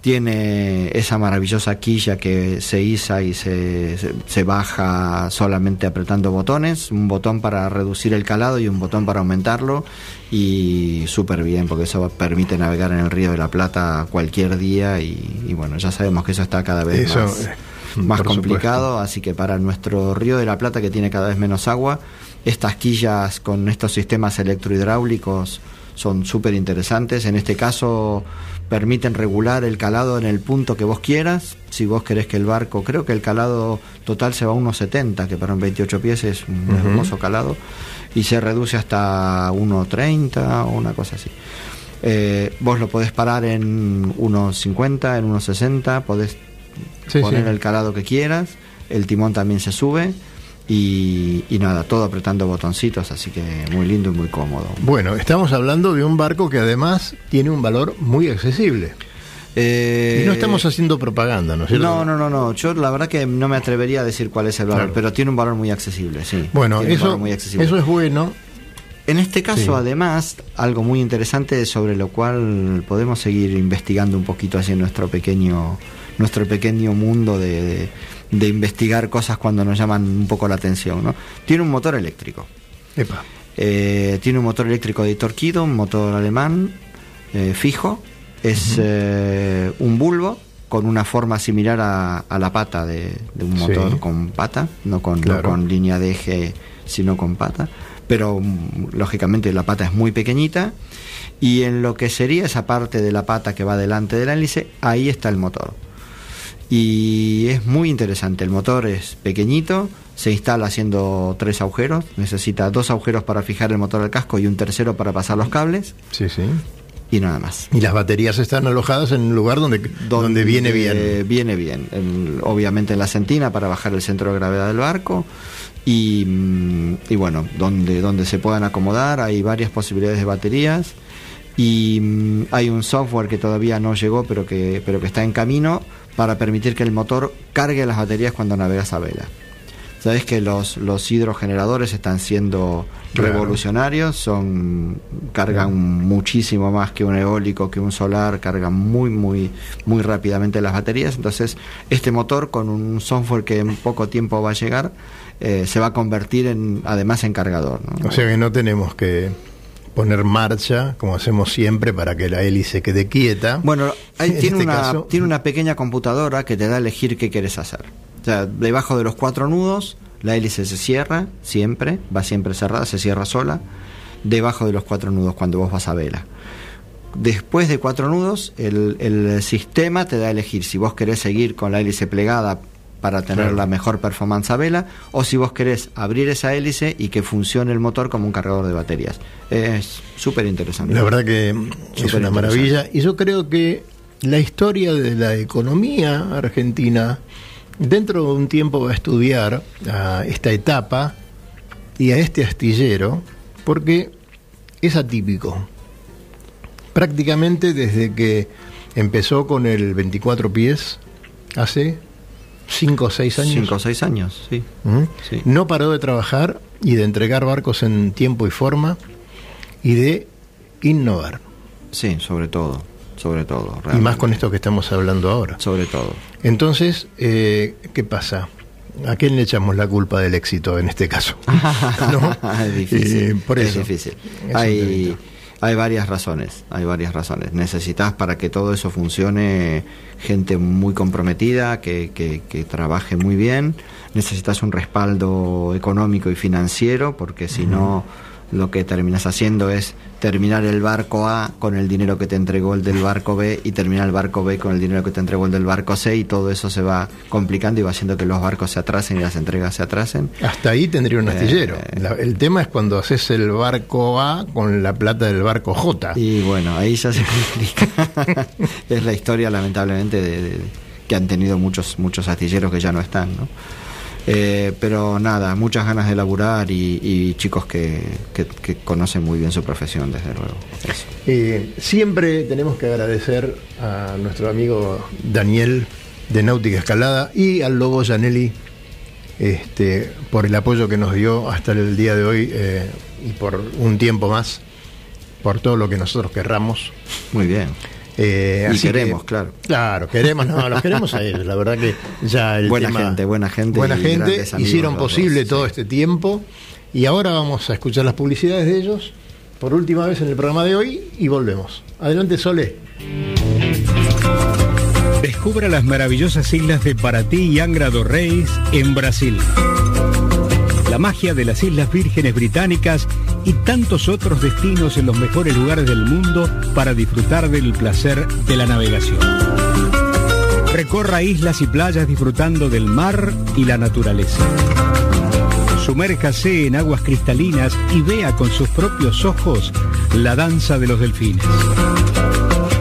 tiene esa maravillosa quilla que se iza y se, se- se baja solamente apretando botones, un botón para reducir el calado y un botón para aumentarlo y súper bien porque eso permite navegar en el río de la Plata cualquier día y, y bueno, ya sabemos que eso está cada vez Eso, más, más por complicado, así que para nuestro río de la Plata que tiene cada vez menos agua, estas quillas con estos sistemas electrohidráulicos son súper interesantes. En este caso permiten regular el calado en el punto que vos quieras. Si vos querés que el barco, creo que el calado total se va a unos 70, que para un 28 pies es un hermoso calado, y se reduce hasta 1.30 o una cosa así. Eh, vos lo podés parar en 1.50, en 1.60, podés Sí, poner sí. el calado que quieras, el timón también se sube y, y nada, todo apretando botoncitos, así que muy lindo y muy cómodo. Bueno, estamos hablando de un barco que además tiene un valor muy accesible. Eh, y no estamos haciendo propaganda, ¿no es cierto? No, no, no, no. Yo la verdad que no me atrevería a decir cuál es el valor, Claro. pero tiene un valor muy accesible, sí. Bueno, eso, valor muy accesible. eso es bueno. En este caso, Sí. además, algo muy interesante sobre lo cual podemos seguir investigando un poquito así en nuestro pequeño, nuestro pequeño mundo de, de- de investigar cosas cuando nos llaman un poco la atención, ¿no? Tiene un motor eléctrico. Epa. Eh, tiene un motor eléctrico de Torquido, un motor alemán eh, fijo. Es eh, un bulbo con una forma similar a, a la pata de, de un Sí. motor con pata, no con, no con línea de eje, sino con pata. Pero mm, lógicamente la pata es muy pequeñita. Y en lo que sería esa parte de la pata que va delante del hélice, ahí está el motor. Y es muy interesante. El motor es pequeñito, se instala haciendo tres agujeros. Necesita dos agujeros para fijar el motor al casco y un tercero para pasar los cables. Sí, sí. Y nada más. Y las baterías están alojadas en un lugar donde, donde viene bien. Viene bien. En- obviamente en la sentina para bajar el centro de gravedad del barco. Y, mm, y bueno, donde, donde se puedan acomodar, hay varias posibilidades de baterías. Y mm, hay un software que todavía no llegó, pero que, pero que está en camino para permitir que el motor cargue las baterías cuando navegas a vela. Sabes que los, los hidrogeneradores están siendo Claro. revolucionarios, son cargan muchísimo más que un eólico, que un solar, cargan muy muy muy rápidamente las baterías. Entonces, este motor con un software que en poco tiempo va a llegar, eh, se va a convertir en además en cargador. ¿no? O sea que no tenemos que poner marcha, como hacemos siempre, para que la hélice quede quieta. Bueno, ahí [LAUGHS] En tiene, este una, caso- tiene una pequeña computadora que te da a elegir qué quieres hacer. O sea, debajo de los cuatro nudos, la hélice se cierra siempre, va siempre cerrada, se cierra sola. Debajo de los cuatro nudos cuando vos vas a vela. Después de cuatro nudos, el, el sistema te da a elegir si vos querés seguir con la hélice plegada para tener Claro. la mejor performance a vela o si vos querés abrir esa hélice y que funcione el motor como un cargador de baterías. Es súper interesante. La verdad que es una maravilla. Y yo creo que la historia de la economía argentina dentro de un tiempo va a estudiar a esta etapa y a este astillero porque es atípico. Prácticamente desde que empezó con el 24 pies, hace 5 o 6 años. Cinco o seis años, sí. ¿Mm? Sí. No paró de trabajar y de entregar barcos en tiempo y forma y de innovar. Sí, sobre todo, sobre todo. Y más con esto que estamos hablando ahora. Sobre todo. Entonces, eh, ¿qué pasa? ¿a quién le echamos la culpa del éxito en este caso? [LAUGHS] ¿No? es difícil. Eh, por es difícil. Es Hay. Hay varias razones. Hay varias razones. Necesitas para que todo eso funcione gente muy comprometida, que, que, que trabaje muy bien. Necesitas un respaldo económico y financiero, porque si no, lo que terminas haciendo es terminar el barco A con el dinero que te entregó el del barco B y terminar el barco B con el dinero que te entregó el del barco C y todo eso se va complicando y va haciendo que los barcos se atrasen y las entregas se atrasen. Hasta ahí tendría un Eh, astillero. La- el tema es cuando haces el barco A con la plata del barco J. Y bueno, ahí ya se complica. [LAUGHS] es la historia, lamentablemente, de, de- que han tenido muchos muchos astilleros que ya no están, ¿no? Eh, pero nada, muchas ganas de laburar y, y chicos que, que- que conocen muy bien su profesión, desde luego. Eh, siempre tenemos que agradecer a nuestro amigo Daniel de Náutica Escalada y al Lobo Janelli este, por el apoyo que nos dio hasta el día de hoy eh, y por un tiempo más, por todo lo que nosotros querramos. Muy bien. Eh, Y así que- queremos, claro. Claro, queremos, no, los queremos a ellos. La verdad que ya el Buena tema- gente, buena gente buena gente hicieron posible dos, todo sí. este tiempo y ahora vamos a escuchar las publicidades de ellos por última vez en el programa de hoy y volvemos. Adelante, Sole. Descubra las maravillosas islas de Paraty y Angra do Reis en Brasil. La magia de las Islas Vírgenes Británicas y tantos otros destinos en los mejores lugares del mundo para disfrutar del placer de la navegación. Recorra islas y playas disfrutando del mar y la naturaleza. Sumérjase en aguas cristalinas y vea con sus propios ojos la danza de los delfines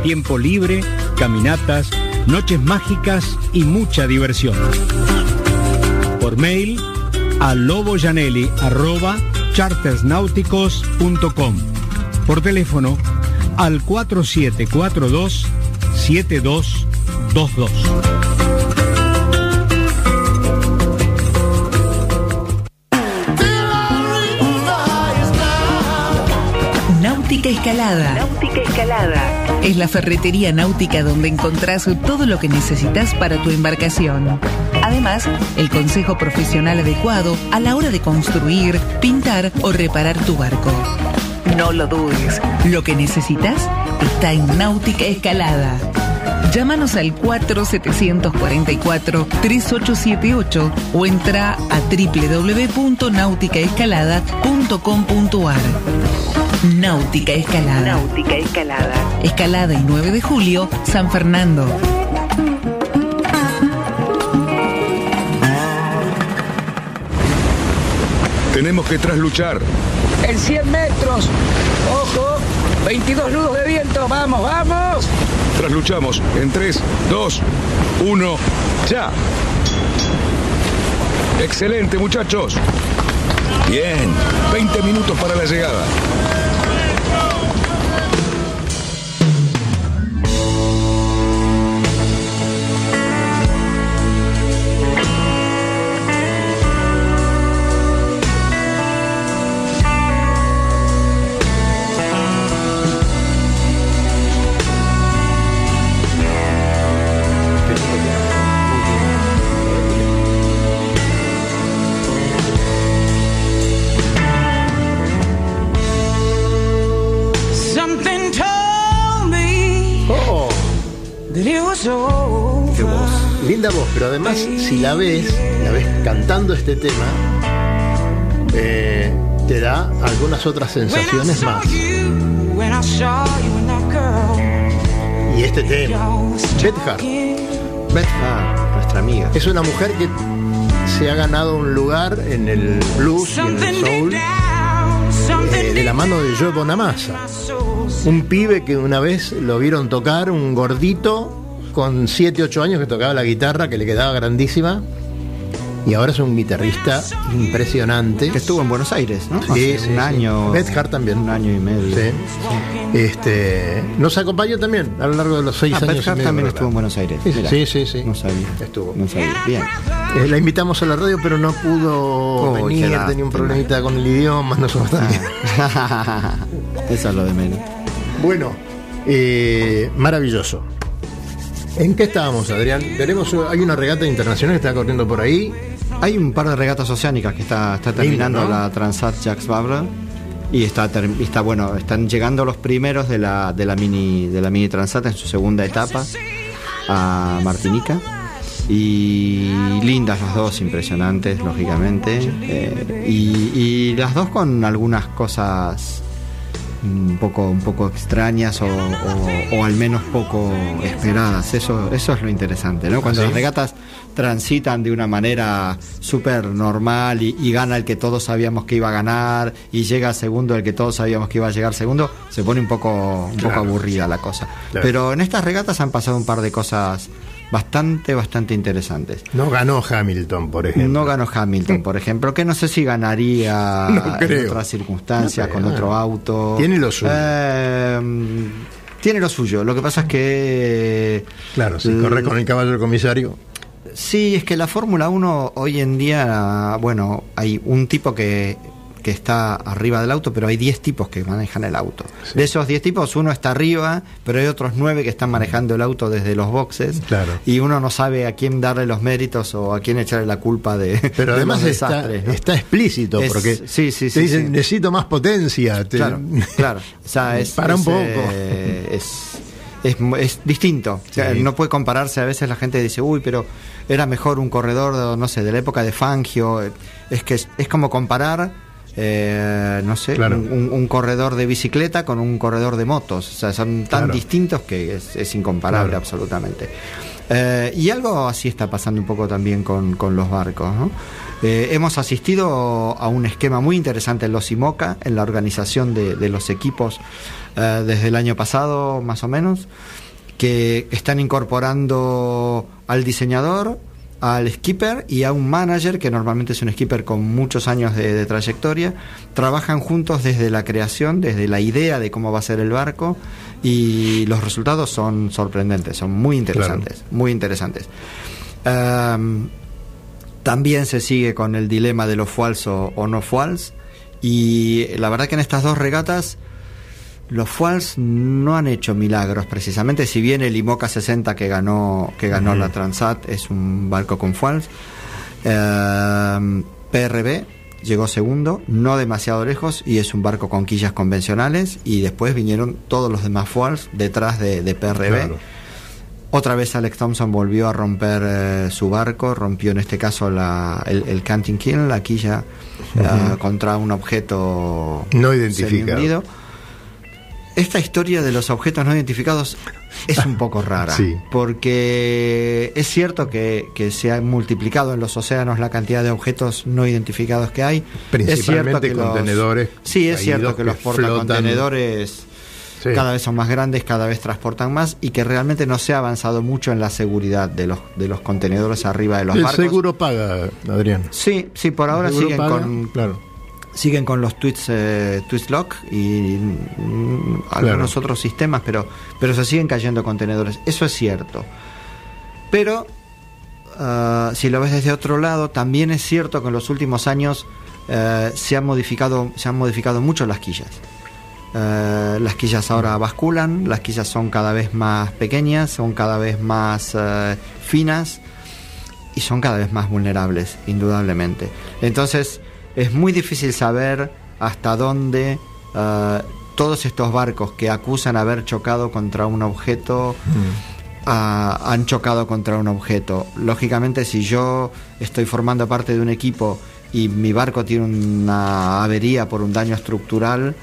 tiempo libre, caminatas, noches mágicas y mucha diversión. Por mail a loboyanelli arroba chartersnáuticos.com. Por teléfono al 4742 7222. Náutica Escalada. Náutica Escalada. Es la ferretería náutica donde encontrás todo lo que necesitas para tu embarcación. Además, el consejo profesional adecuado a la hora de construir, pintar o reparar tu barco. No lo dudes, lo que necesitas está en Náutica Escalada. Llámanos al 4744-3878 o entra a www.nauticaescalada.com.ar. Náutica Escalada. Náutica Escalada. Escalada y 9 de julio, San Fernando. Tenemos que trasluchar. En 100 metros. Ojo. 22 nudos de viento. Vamos, vamos. Trasluchamos en 3, 2, 1, ya. Excelente, muchachos. Bien, 20 minutos para la llegada. Qué voz. linda voz, pero además si la ves, la ves cantando este tema, eh, te da algunas otras sensaciones más. Y este tema, y'all was Beth Hart, talking. Beth Hart, nuestra amiga. es una mujer que se ha ganado un lugar en el blues y en el soul eh, de la mano de Joe Bonamassa. Un pibe que una vez lo vieron tocar, un gordito con 7, 8 años que tocaba la guitarra, que le quedaba grandísima. Y ahora es un guitarrista impresionante. Que estuvo en Buenos Aires, ¿no? Sí, Hace sí, un sí. año. Beth Hart también. Un año y medio. Sí. Este, nos acompañó también a lo largo de los seis Ah, años. Beth Hart también estuvo en Buenos Aires. Sí, sí, Mirá. sí, sí, sí. No sabía. Estuvo. No sabía. Bien. Eh, la invitamos a la radio, pero no pudo Oh, venir, tenía un problemita con el idioma, nosotros [LAUGHS] también. Eso es lo de menos. Bueno, eh, maravilloso. ¿En qué estábamos, Adrián? Tenemos, hay una regata internacional que está corriendo por ahí. Hay un par de regatas oceánicas que está, está terminando ¿no? la Transat Jacques Vabre y está, está bueno, están llegando los primeros de la, de la mini de la mini Transat en su segunda etapa a Martinica. Y lindas las dos, impresionantes, lógicamente. eh, y, y las dos con algunas cosas un poco, un poco extrañas o, o- o al menos poco esperadas. Eso, eso es lo interesante, ¿no? Cuando ¿Ah, sí? las regatas transitan de una manera súper normal y, y gana el que todos sabíamos que iba a ganar y llega segundo el que todos sabíamos que iba a llegar segundo, se pone un poco, un poco aburrida la cosa. Claro. Pero en estas regatas han pasado un par de cosas bastante, bastante interesantes. No ganó Hamilton, por ejemplo. No ganó Hamilton, por ejemplo, que no sé si ganaría [LAUGHS] No en otras circunstancias, No con otro auto. Tiene lo suyo. Eh, tiene lo suyo. Lo que pasa es que. Claro, si corre con el caballo del comisario. Sí, es que la Fórmula 1 hoy en día, bueno, hay un tipo que, que está arriba del auto, pero hay 10 tipos que manejan el auto. De esos 10 tipos, uno está arriba, pero hay otros 9 que están manejando el auto desde los boxes. Claro. Y uno no sabe a quién darle los méritos o a quién echarle la culpa de. Pero de además los está, desastres, ¿no? está explícito, Es- porque sí, sí, te dicen, necesito más potencia. te- Claro, claro. [LAUGHS] O sea, es, Para un es, poco. eh, es, es, es distinto. Sí. No puede compararse. A veces la gente dice, uy, pero era mejor un corredor, no sé, de la época de Fangio. Es que es, es como comparar, eh, no sé, Claro. un, corredor de bicicleta con un corredor de motos. O sea, son tan Claro. distintos que es, es incomparable Claro. absolutamente. Eh, y algo así está pasando un poco también con, con los barcos. ¿no? Eh, hemos asistido a un esquema muy interesante en los IMOCA, en la organización de, de los equipos eh, desde el año pasado, más o menos, que están incorporando al diseñador, al skipper y a un manager, que normalmente es un skipper con muchos años de, de trayectoria. Trabajan juntos desde la creación, desde la idea de cómo va a ser el barco y los resultados son sorprendentes, son muy interesantes, muy interesantes. También se sigue con el dilema de lo falso o no false y la verdad que en estas dos regatas los Fuals no han hecho milagros precisamente, si bien el IMOCA 60 que ganó, que ganó la Transat es un barco con Fuals. Eh, PRB llegó segundo, no demasiado lejos, y es un barco con quillas convencionales, y después vinieron todos los demás Fuals detrás de, de PRB. Claro. Otra vez Alex Thompson volvió a romper eh, su barco, rompió en este caso la, el, el Canting Kill, la quilla, eh, contra un objeto No identificado. Esta historia de los objetos no identificados es un poco [LAUGHS] rara, Sí. porque es cierto que, que se ha multiplicado en los océanos la cantidad de objetos no identificados que hay. Principalmente es los- contenedores sí, es cierto que, los portacontenedores Sí. cada vez son más grandes, cada vez transportan más y que realmente no se ha avanzado mucho en la seguridad de los, de los contenedores arriba de los el barcos. seguro paga, Adrián. Sí, sí, por ahora El siguen paga, con, Claro. Siguen con los tweets eh, lock y mm, algunos otros sistemas pero pero se siguen cayendo contenedores. Eso es cierto. Pero ah, si lo ves desde otro lado también es cierto que en los últimos años eh, se han modificado se han modificado mucho las quillas. Eh, las quillas ahora basculan las quillas son cada vez más pequeñas son cada vez más eh, finas y son cada vez más vulnerables, indudablemente. Entonces, es muy difícil saber hasta dónde eh, todos estos barcos que acusan haber chocado contra un objeto ah, han chocado contra un objeto. Lógicamente, si yo estoy formando parte de un equipo y mi barco tiene una avería por un daño estructural,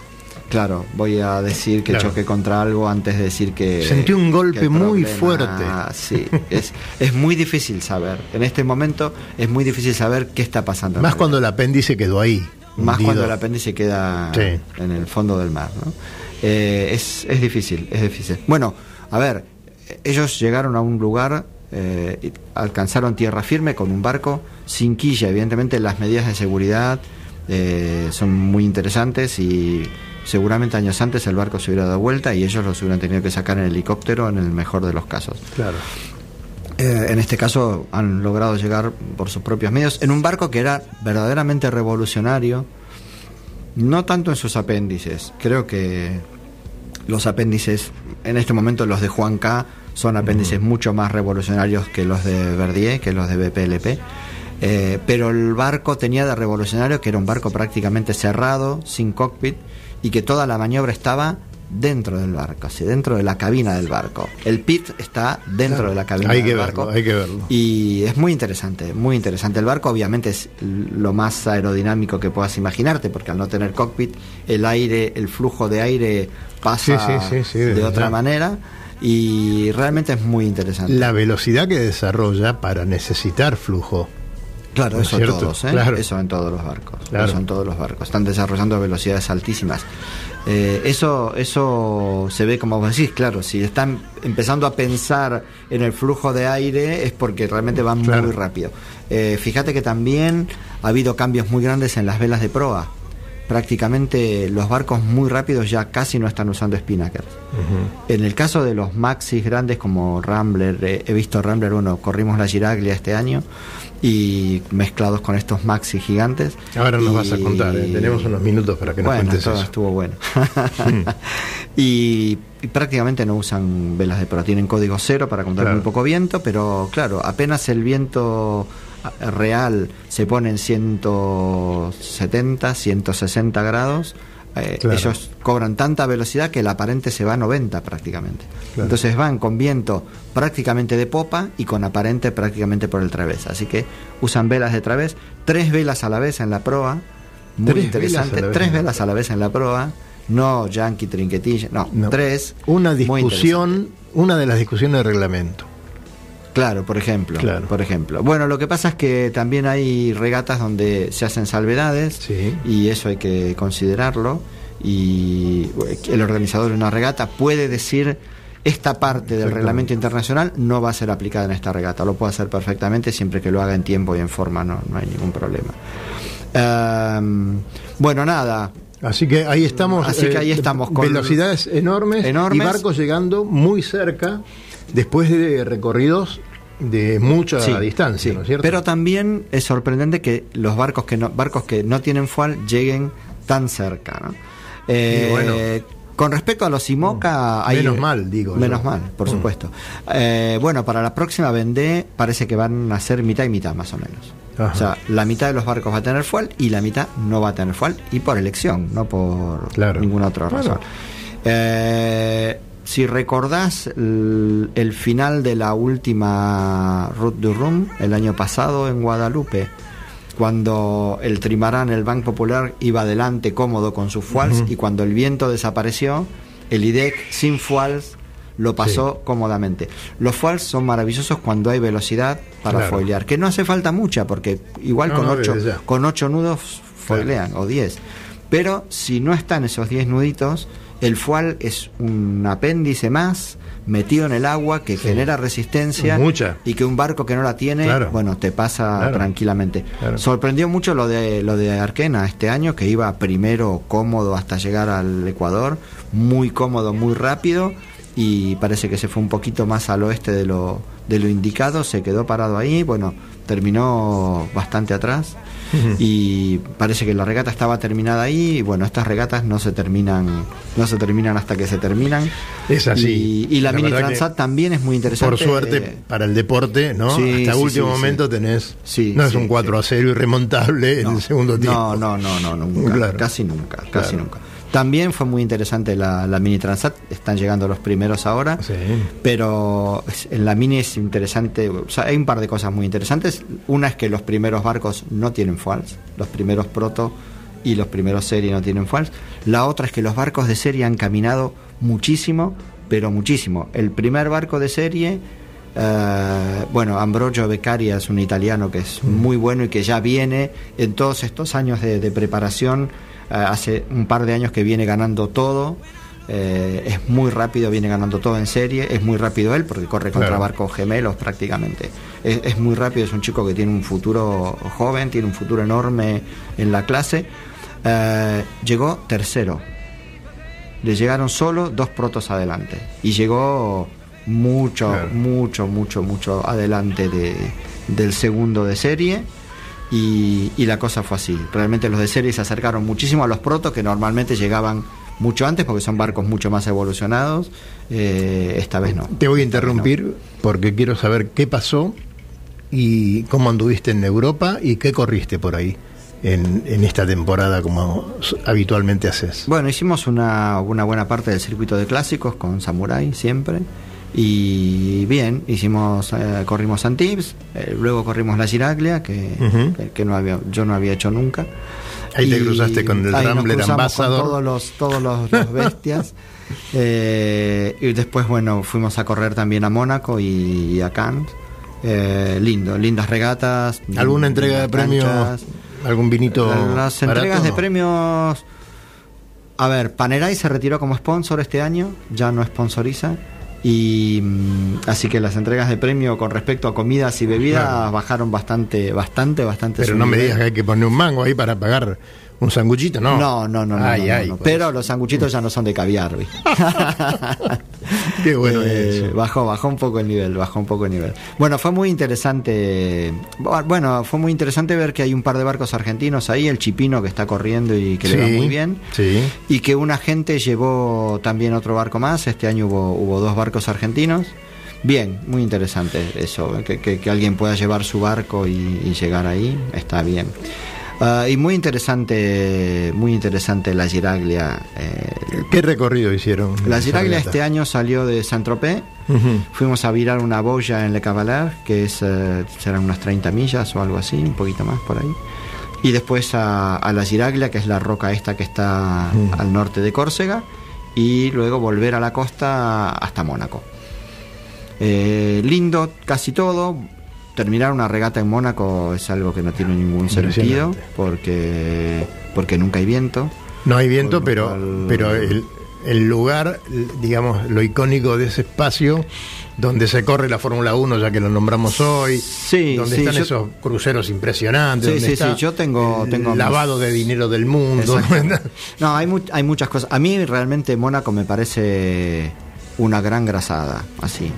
claro, voy a decir que Claro. choqué contra algo antes de decir que... Sentí un golpe muy fuerte. Sí, es, es muy difícil saber. En este momento es muy difícil saber qué está pasando. Más cuando el apéndice quedó ahí. Más hundido. cuando el apéndice queda Sí. en el fondo del mar. ¿no? Eh, es, es difícil, es difícil. Bueno, a ver, ellos llegaron a un lugar, eh, alcanzaron tierra firme con un barco sin quilla. Evidentemente las medidas de seguridad eh, son muy interesantes y seguramente años antes el barco se hubiera dado vuelta y ellos los hubieran tenido que sacar en helicóptero en el mejor de los casos. Claro. Eh, en este caso han logrado llegar por sus propios medios en un barco que era verdaderamente revolucionario, no tanto en sus apéndices, creo que los apéndices, en este momento los de Juan K, son apéndices mucho más revolucionarios que los de Verdier, que los de BPLP. Eh, pero el barco tenía de revolucionario que era un barco prácticamente cerrado, sin cockpit, y que toda la maniobra estaba dentro del barco, así, dentro de la cabina del barco. El pit está dentro Claro. de la cabina Hay del que barco. verlo, hay que verlo. Y es muy interesante, muy interesante. El barco obviamente es lo más aerodinámico que puedas imaginarte, porque al no tener cockpit, el aire, el flujo de aire pasa Sí, sí, sí, sí, de otra manera y realmente es muy interesante. La velocidad que desarrolla para necesitar flujo. Claro, ¿No es eso cierto? todos, ¿eh? Claro. Eso en todos los barcos. Claro. Eso en todos los barcos. Están desarrollando velocidades altísimas. Eh, eso, eso se ve como vos decís, claro, si están empezando a pensar en el flujo de aire es porque realmente van Claro. muy rápido. Eh, fíjate que también ha habido cambios muy grandes en las velas de proa. Prácticamente los barcos muy rápidos ya casi no están usando spinnakers. En el caso de los maxis grandes como Rambler, eh, he visto Rambler, bueno, corrimos la Giraglia este año y mezclados con estos maxis gigantes. Ahora nos Y- vas a contar, ¿eh? tenemos unos minutos para que nos bueno, cuentes todo eso. estuvo bueno. [LAUGHS] y, y prácticamente no usan velas de proa, tienen código cero para contar Claro. muy poco viento, pero claro, apenas el viento real se pone en 170, 160 grados, eh, Claro. ellos cobran tanta velocidad que el aparente se va a 90 prácticamente. Claro. Entonces van con viento prácticamente de popa y con aparente prácticamente por el través. Así que usan velas de través, tres velas a la vez en la proa, muy Tres interesante, velas tres velas a la vez en la proa, no yankee, trinquetilla, no, No. tres. Una discusión, una de las discusiones de reglamento. Claro, por ejemplo. Claro. Por ejemplo. Bueno, lo que pasa es que también hay regatas donde se hacen salvedades Sí. y eso hay que considerarlo. Y el organizador de una regata puede decir esta parte del reglamento internacional no va a ser aplicada en esta regata. Lo puede hacer perfectamente siempre que lo haga en tiempo y en forma, no, no hay ningún problema. Ehm, bueno, nada. Así que ahí estamos. Así que ahí estamos, con- velocidades enormes, Enormes. y barcos llegando muy cerca después de recorridos de mucha Sí, distancia, sí. ¿no es cierto? Pero también es sorprendente que los barcos que no, barcos que no tienen fual lleguen tan cerca. ¿no? Eh, bueno. con respecto a los IMOCA, hay- Menos mal, digo Menos yo. mal, por Mm. supuesto. Eh, bueno, para la próxima Vendée parece que van a ser mitad y mitad más o menos. Ajá. O sea, la mitad de los barcos va a tener fuel y la mitad no va a tener fuel y por elección, no por Claro. ninguna otra Bueno. razón. Eh, si recordás el, el final de la última Route du Rhum el año pasado en Guadalupe, cuando el trimarán, el Banco Popular, iba adelante cómodo con sus fuals y cuando el viento desapareció, el IDEC sin fuals lo pasó cómodamente. Los fuals son maravillosos cuando hay velocidad para Claro. foilear, que no hace falta mucha, porque igual No, con, no, ocho, con ocho nudos foilean, o 10. Pero si no están esos 10 nuditos, el fual es un apéndice más metido en el agua que genera resistencia Mucha. y que un barco que no la tiene, Claro. bueno, te pasa Claro. tranquilamente. Claro. Sorprendió mucho lo de lo de Arquena este año, que iba primero cómodo hasta llegar al Ecuador, muy cómodo, muy rápido, y parece que se fue un poquito más al oeste de lo, de lo indicado, se quedó parado ahí, bueno, terminó bastante atrás. Y parece que la regata estaba terminada ahí. Y bueno, estas regatas no se terminan, no se terminan hasta que se terminan. Es así. Y, y la, La mini Transat también es muy interesante. Por suerte, Eh, para el deporte, ¿no? sí, Hasta sí, último sí, momento tenés. No es un 4 a sí. 0 irremontable en el segundo tiempo. No, no, no, no, nunca. Claro. Casi nunca, casi Claro. nunca. También fue muy interesante la, la Mini Transat, están llegando los primeros ahora, Sí. pero en la Mini es interesante, o sea, hay un par de cosas muy interesantes. Una es que los primeros barcos no tienen fuels, los primeros proto y los primeros serie no tienen fuels. La otra es que los barcos de serie han caminado muchísimo, pero muchísimo. El primer barco de serie eh, bueno, Ambrogio Beccaria es un italiano que es muy bueno y que ya viene en todos estos años de, de preparación, hace un par de años que viene ganando todo, eh, es muy rápido, viene ganando todo en serie, es muy rápido él porque corre contra Claro. barcos gemelos prácticamente, es, es muy rápido, es un chico que tiene un futuro joven, tiene un futuro enorme en la clase, Eh, llegó tercero, le llegaron solo dos protos adelante. Y llegó mucho, Claro. mucho, mucho, mucho adelante de, del segundo de serie y, y la cosa fue así. Realmente los de serie se acercaron muchísimo a los protos que normalmente llegaban mucho antes porque son barcos mucho más evolucionados. Eh, esta vez no. Te voy a interrumpir porque quiero saber qué pasó y cómo anduviste en Europa y qué corriste por ahí en, en esta temporada como habitualmente haces. Bueno, hicimos una, una buena parte del circuito de clásicos con Samurai siempre. Y bien, hicimos, eh, corrimos Antibes, eh, luego corrimos la Giraglia, que, que- que no había, yo no había hecho nunca. Ahí te cruzaste con el Rambler Ambassador. Con todos los, todos los, los [LAUGHS] bestias. Eh, y después, bueno, fuimos a correr también a Mónaco y, a Cannes. Eh, lindo, lindas regatas. ¿Alguna entrega de premios? ¿Algún vinito? Las barato? entregas de premios. A ver, Panerai se retiró como sponsor este año, ya no sponsoriza. Y mm, así que las entregas de premio con respecto a comidas y bebidas Claro. bajaron bastante, bastante, bastante. Pero no me nivel. digas que hay que poner un mango ahí para pagar un sanguchito, ¿no? No, no, no, no, Ay, no, no, ay, no. por Pero eso. los sanguchitos ya no son de caviar, ¿vi? [LAUGHS] Qué bueno Eh. Bajó, bajó un poco el nivel, bajó un poco el nivel. Bueno, fue muy interesante. Bueno, fue muy interesante ver que hay un par de barcos argentinos ahí, el Chipino que está corriendo y que le va muy bien. Sí. Y que una gente llevó también otro barco más. Este año hubo, hubo dos barcos argentinos. Bien, muy interesante eso, que, que- que alguien pueda llevar su barco y, y llegar ahí, está bien. Ah, y muy interesante, muy interesante la Giraglia. eh, ¿Qué recorrido hicieron? la Giraglia este año salió de Saint-Tropez. Ujú. Fuimos a virar una boya en Le Cavaler, que es, eh, serán unas 30 millas o algo así, un poquito más por ahí. Y después a, a la Giraglia, que es la roca esta que está Mm. al norte de Córcega. Y luego volver a la costa hasta Mónaco. Eh, lindo casi todo. Terminar una regata en Mónaco es algo que no tiene ningún sentido porque, porque nunca hay viento. No hay viento, pero, cual- pero el, el lugar, digamos, lo icónico de ese espacio donde se corre la Fórmula 1, ya que lo nombramos hoy, Sí, donde sí, están yo- esos cruceros impresionantes, Sí, donde sí, está sí, yo tengo- el tengo mis- lavado de dinero del mundo. [LAUGHS] No, hay, mu- hay muchas cosas. A mí realmente Mónaco me parece una gran grasada, así.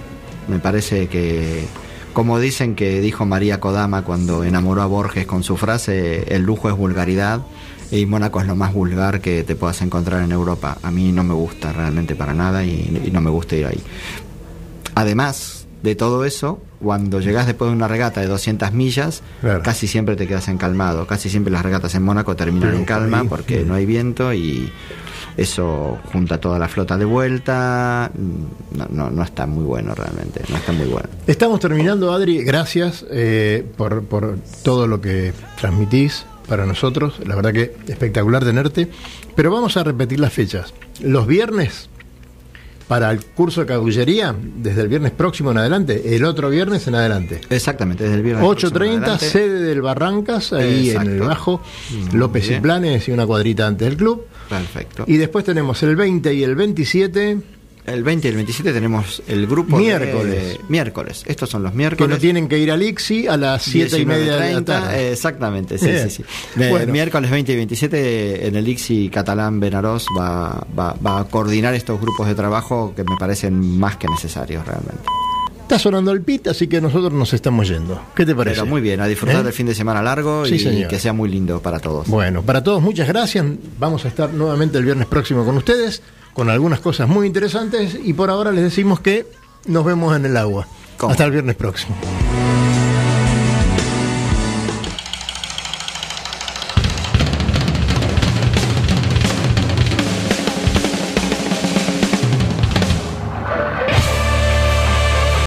Me parece que, como dicen que dijo María Kodama cuando enamoró a Borges con su frase, el lujo es vulgaridad. Y Mónaco es lo más vulgar que te puedas encontrar en Europa. A mí no me gusta realmente para nada y, y no me gusta ir ahí. Además de todo eso, cuando llegas después de una regata de 200 millas, Claro. casi siempre te quedas encalmado. Casi siempre las regatas en Mónaco terminan en calma porque no hay viento y eso junta toda la flota de vuelta. No, no, no está muy bueno realmente, no está muy bueno. Estamos terminando, Adri. Gracias eh, por, por todo lo que transmitís para nosotros. La verdad que espectacular tenerte. Pero vamos a repetir las fechas. Los viernes, para el curso de cabullería, desde el viernes próximo en adelante, el otro viernes en adelante. Exactamente, desde el viernes. próximo en 8.30, adelante. sede del Barrancas, ahí en el. Bajo, Muy López y. Planes y una cuadrita antes del club. Perfecto. Y después tenemos el 20 y el 27, El 20 y el 27 tenemos el grupo. de- Miércoles. miércoles. Estos son los que miércoles. no tienen que ir al ICSI a las 7 y media de la 19:30, tarde. Exactamente, sí, Bien. sí, sí. De- Bueno. Miércoles 20 y 27 en el ICSI catalán Benarós va, va, va a coordinar estos grupos de trabajo que me parecen más que necesarios realmente. Está sonando el pit, así que nosotros nos estamos yendo. ¿Qué te parece? Pero muy bien, a disfrutar ¿Eh? del fin de semana largo Sí, y señor. que sea muy lindo para todos. Bueno, para todos muchas gracias. Vamos a estar nuevamente el viernes próximo con ustedes, con algunas cosas muy interesantes y por ahora les decimos que nos vemos en el agua. ¿Cómo? Hasta el viernes próximo.